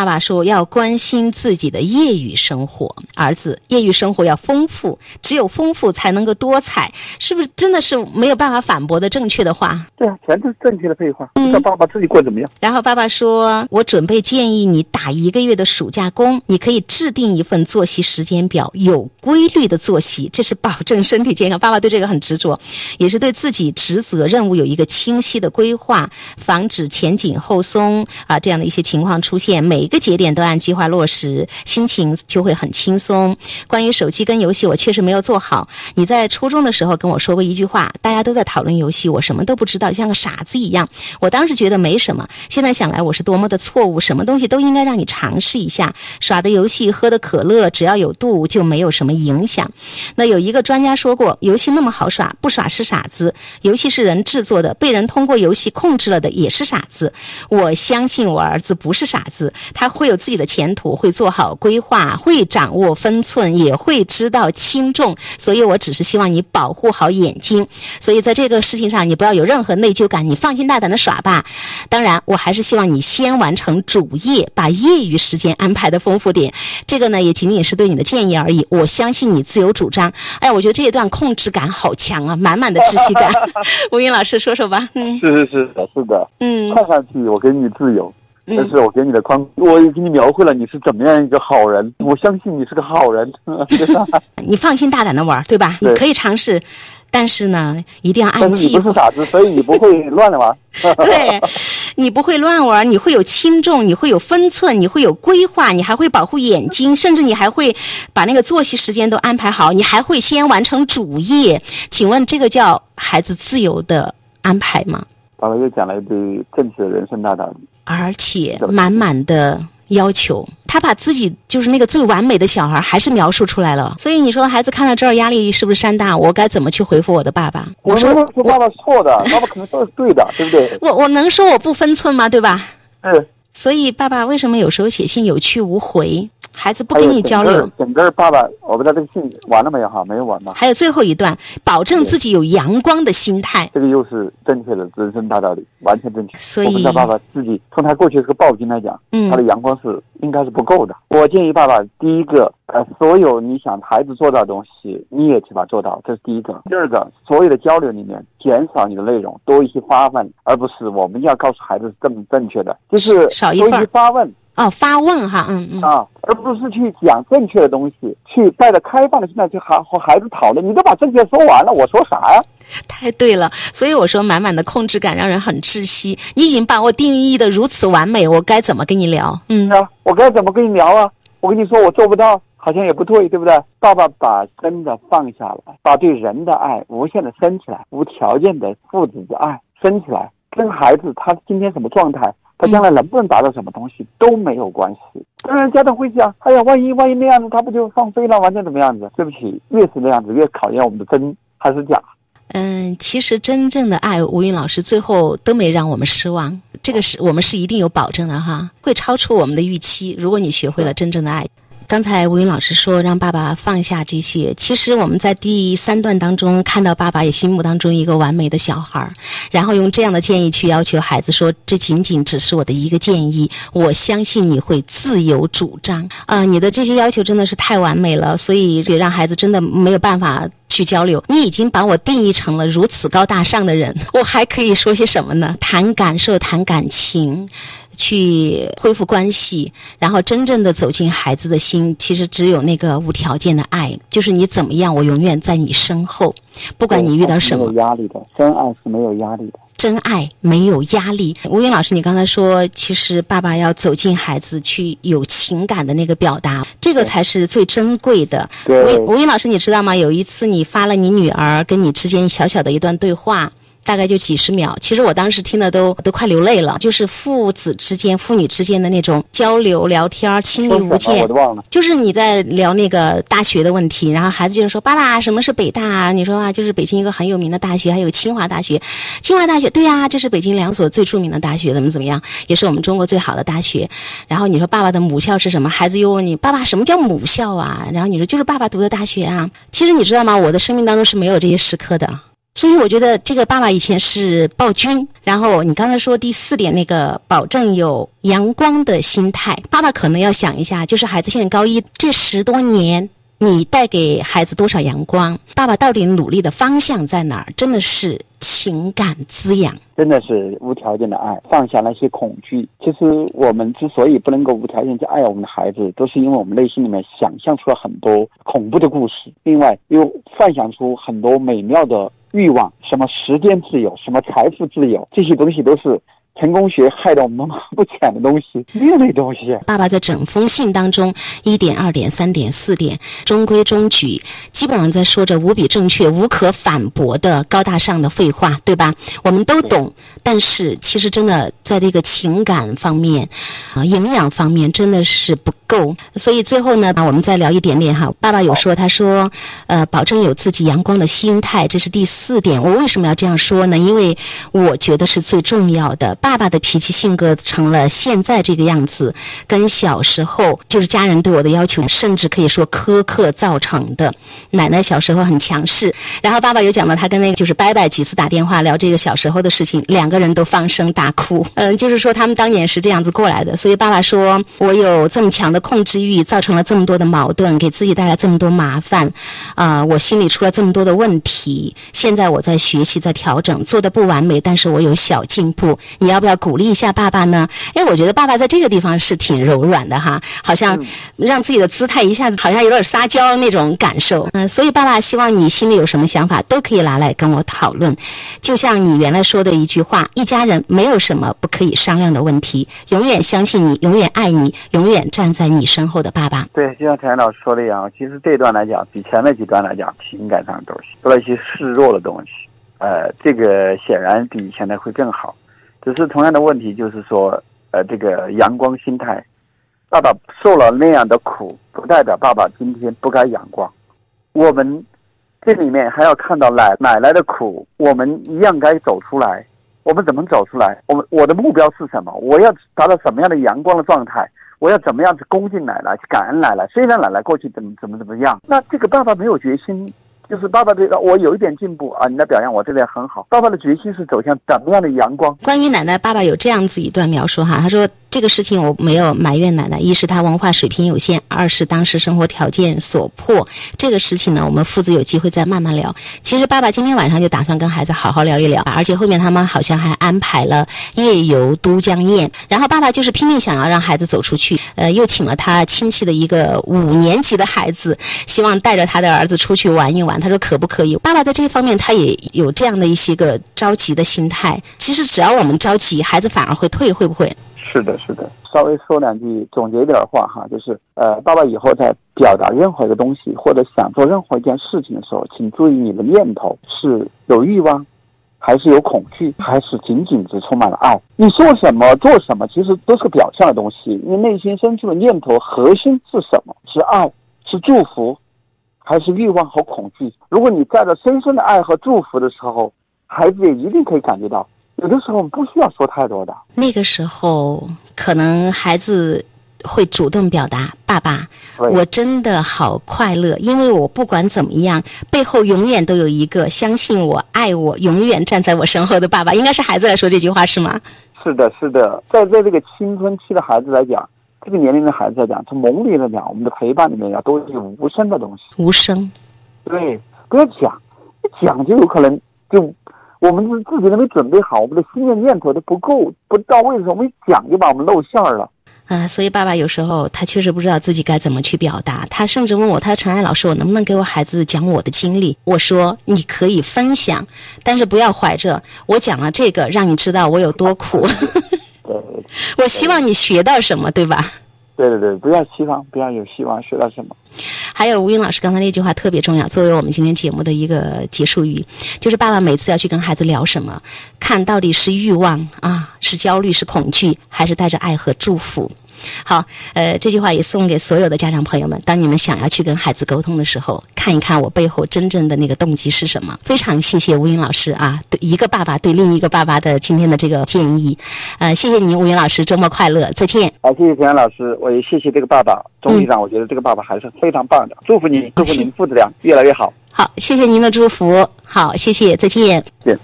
爸爸说要关心自己的业余生活，儿子业余生活要丰富，只有丰富才能够多彩，是不是？真的是没有办法反驳的正确的话。对啊，全都是正确的废话。不知道爸爸自己过怎么样？然后爸爸说：“我准备建议你打一个月的暑假工，你可以制定一份作息时间表，有规律的作息，这是保证身体健康。”爸爸对这个很执着，也是对自己职责任务有一个清晰的规划，防止前紧后松啊这样的一些情况出现。每一个节点都按计划落实，心情就会很轻松。关于手机跟游戏，我确实没有做好。你在初中的时候跟我说过一句话，大家都在讨论游戏，我什么都不知道，像个傻子一样。我当时觉得没什么，现在想来我是多么的错误。什么东西都应该让你尝试一下，耍的游戏、喝的可乐，只要有度就没有什么影响。那有一个专家说过，游戏那么好耍，不耍是傻子。游戏是人制作的，被人通过游戏控制了的也是傻子。我相信我儿子不是傻子，会有自己的前途，会做好规划，会掌握分寸，也会知道轻重。所以我只是希望你保护好眼睛。所以在这个事情上，你不要有任何内疚感，你放心大胆的耍吧。当然，我还是希望你先完成主业，把业余时间安排的丰富点。这个呢，也仅仅是对你的建议而已。我相信你自由主张。哎，我觉得这一段控制感好强啊，满满的窒息感。吴云老师说说吧。嗯，是是是的，是的。嗯，看上去我给你自由，但是我给你的框，我已给你描绘了你是怎么样一个好人。我相信你是个好人，你放心大胆的玩，对吧？对你可以尝试，但是呢，一定要按计划。不是傻子，所以你不会乱玩。对，你不会乱玩，你会有轻重，你会有分寸，你会有规划，你还会保护眼睛，甚至你还会把那个作息时间都安排好，你还会先完成主业。请问这个叫孩子自由的安排吗？爸爸又讲了一堆正确的人生大道理。而且满满的要求，他把自己就是那个最完美的小孩，还是描述出来了。所以你说孩子看到这儿压力是不是山大？我该怎么去回复我的爸爸？我说爸爸错的，爸爸可能说的是对的，对不对？我我能说我不分寸吗？对吧？是。所以爸爸为什么有时候写信有去无回？孩子不跟你交流。整个爸爸，我不知道这个信完了没有哈？没有完吧？还有最后一段，保证自己有阳光的心态。这个又是正确的人生大道理，完全正确。所以我不知道爸爸自己从他过去是个暴君来讲，嗯他的阳光是应该是不够的。我建议爸爸，第一个，呃，所有你想孩子做到的东西，你也去把它做到，这是第一个。第二个，所有的交流里面减少你的内容，多一些发问，而不是我们要告诉孩子是正正确的，就是少一些发问。哦，发问哈，嗯嗯，啊，而不是去讲正确的东西，去带着开放的心态去和和孩子讨论。你都把正确说完了，我说啥呀？太对了。所以我说，满满的控制感让人很窒息。你已经把我定义的如此完美，我该怎么跟你聊？嗯，啊，我该怎么跟你聊啊？我跟你说，我做不到，好像也不对，对不对？爸爸把真的放下来，把对人的爱无限的升起来，无条件的父子的爱升起来，跟孩子他今天什么状态，他将来能不能达到什么东西都没有关系。当然，家长会想，哎呀，万一万一那样子，他不就放飞了，完全怎么样子？对不起，越是那样子，越考验我们的真还是假。嗯，其实真正的爱，吴云老师最后都没让我们失望，这个是我们是一定有保证的哈，会超出我们的预期。如果你学会了真正的爱。刚才吴云老师说让爸爸放下这些，其实我们在第三段当中看到爸爸也心目当中一个完美的小孩儿，然后用这样的建议去要求孩子说，这仅仅只是我的一个建议，我相信你会自由主张。啊、你的这些要求真的是太完美了，所以也让孩子真的没有办法去交流。你已经把我定义成了如此高大上的人，我还可以说些什么呢？谈感受，谈感情。去恢复关系，然后真正的走进孩子的心，其实只有那个无条件的爱，就是你怎么样，我永远在你身后，不管你遇到什么没有，压力的，真爱是没有压力的。真爱没有压力。吴云老师，你刚才说，其实爸爸要走进孩子，去有情感的那个表达，这个才是最珍贵的。吴吴云老师，你知道吗？有一次你发了你女儿跟你之间小小的一段对话。大概就几十秒，其实我当时听的都都快流泪了，就是父子之间、父女之间的那种交流、聊天、亲密无间我。都忘了。就是你在聊那个大学的问题，然后孩子就是说：“爸爸，什么是北大啊？”你说啊，就是北京一个很有名的大学，还有清华大学。清华大学，对呀、这是北京两所最著名的大学，怎么怎么样，也是我们中国最好的大学。然后你说爸爸的母校是什么？孩子又问你：“爸爸，什么叫母校啊？”然后你说：“就是爸爸读的大学啊。”其实你知道吗？我的生命当中是没有这些时刻的。所以我觉得这个爸爸以前是暴君，然后你刚才说第四点那个保证有阳光的心态，爸爸可能要想一下，就是孩子现在高一这十多年，你带给孩子多少阳光？爸爸到底努力的方向在哪儿？真的是情感滋养。真的是无条件的爱，放下那些恐惧。其实我们之所以不能够无条件去爱我们的孩子，都是因为我们内心里面想象出了很多恐怖的故事，另外又幻想出很多美妙的欲望，什么时间自由，什么财富自由，这些东西都是。成功学害得我们不浅的东西，另类东西。爸爸在整封信当中，一点、二点、三点、四点，中规中矩，基本上在说着无比正确、无可反驳的高大上的废话，对吧？我们都懂，但是其实真的在这个情感方面，啊，营养方面真的是不够。所以最后呢，啊我们再聊一点点哈。爸爸有说，他说，呃，保证有自己阳光的心态，这是第四点。我为什么要这样说呢？因为我觉得是最重要的。爸爸的脾气性格成了现在这个样子，跟小时候就是家人对我的要求，甚至可以说苛刻造成的。奶奶小时候很强势，然后爸爸有讲到他跟那个就是伯伯几次打电话聊这个小时候的事情，两个人都放声大哭。嗯，就是说他们当年是这样子过来的。所以爸爸说我有这么强的控制欲，造成了这么多的矛盾，给自己带来这么多麻烦，啊，我心里出了这么多的问题。现在我在学习，在调整，做的不完美，但是我有小进步。你。要不要鼓励一下爸爸呢？哎，我觉得爸爸在这个地方是挺柔软的哈，好像让自己的姿态一下子好像有点撒娇那种感受。嗯，所以爸爸希望你心里有什么想法都可以拿来跟我讨论。就像你原来说的一句话：“一家人没有什么不可以商量的问题，永远相信你，永远爱你，永远站在你身后的爸爸。”对，就像田老师说的一样，其实这段来讲，比前面几段来讲，情感上的东西，多了一些示弱的东西。呃，这个显然比以前的会更好。只是同样的问题，就是说，呃，这个阳光心态，爸爸受了那样的苦，不代表爸爸今天不该阳光。我们这里面还要看到奶奶奶的苦，我们一样该走出来。我们怎么走出来？我们我的目标是什么？我要达到什么样的阳光的状态？我要怎么样去恭敬奶奶，去感恩奶奶？虽然奶奶过去怎么怎么怎么样，那这个爸爸没有决心。就是爸爸这个，我有一点进步啊，你的表扬我这边很好。爸爸的决心是走向怎么样的阳光？关于奶奶，爸爸有这样子一段描述哈，他说。这个事情我没有埋怨奶奶，一是她文化水平有限，二是当时生活条件所迫。这个事情呢，我们父子有机会再慢慢聊。其实爸爸今天晚上就打算跟孩子好好聊一聊，而且后面他们好像还安排了夜游都江堰。然后爸爸就是拼命想要让孩子走出去，呃，又请了他亲戚的一个五年级的孩子，希望带着他的儿子出去玩一玩。他说可不可以？爸爸在这方面他也有这样的一些个着急的心态。其实只要我们着急，孩子反而会退，会不会？是的，是的，稍微说两句，总结一点话哈，就是呃，爸爸以后在表达任何一个东西或者想做任何一件事情的时候，请注意你的念头是有欲望，还是有恐惧，还是仅仅只充满了爱？你说什么做什么，其实都是个表象的东西。你内心深处的念头核心是什么？是爱，是祝福，还是欲望和恐惧？如果你带着深深的爱和祝福的时候，孩子也一定可以感觉到。有的时候不需要说太多的。那个时候，可能孩子会主动表达：“爸爸，我真的好快乐，因为我不管怎么样，背后永远都有一个相信我、爱我、永远站在我身后的爸爸。”应该是孩子来说这句话是吗？是的，是的，在在这个青春期的孩子来讲，这个年龄的孩子来讲，从蒙里来讲，我们的陪伴里面要都是无声的东西。无声。对，不要讲，一讲就有可能就。我们是自己都没准备好，我们的心念念头都不够不到位的时候，我们一讲就把我们露馅儿了。啊，所以爸爸有时候他确实不知道自己该怎么去表达。他甚至问我：“他说陈爱老师，我能不能给我孩子讲我的经历？”我说：“你可以分享，但是不要怀着我讲了这个让你知道我有多苦。我希望你学到什么，对吧？”对对对，不要希望，不要有希望学到什么。还有吴英老师刚才那句话特别重要，作为我们今天节目的一个结束语，就是爸爸每次要去跟孩子聊什么，看到底是欲望啊，是焦虑，是恐惧，还是带着爱和祝福。好，呃，这句话也送给所有的家长朋友们。当你们想要去跟孩子沟通的时候，看一看我背后真正的那个动机是什么。非常谢谢吴云老师啊，对一个爸爸对另一个爸爸的今天的这个建议。呃，谢谢您，吴云老师，周末快乐，再见。好，谢谢田老师，我也谢谢这个爸爸。终于让，我觉得这个爸爸还是非常棒的。祝福您，祝福您父子俩越来越好。好，谢谢您的祝福。好，谢谢，再见。对。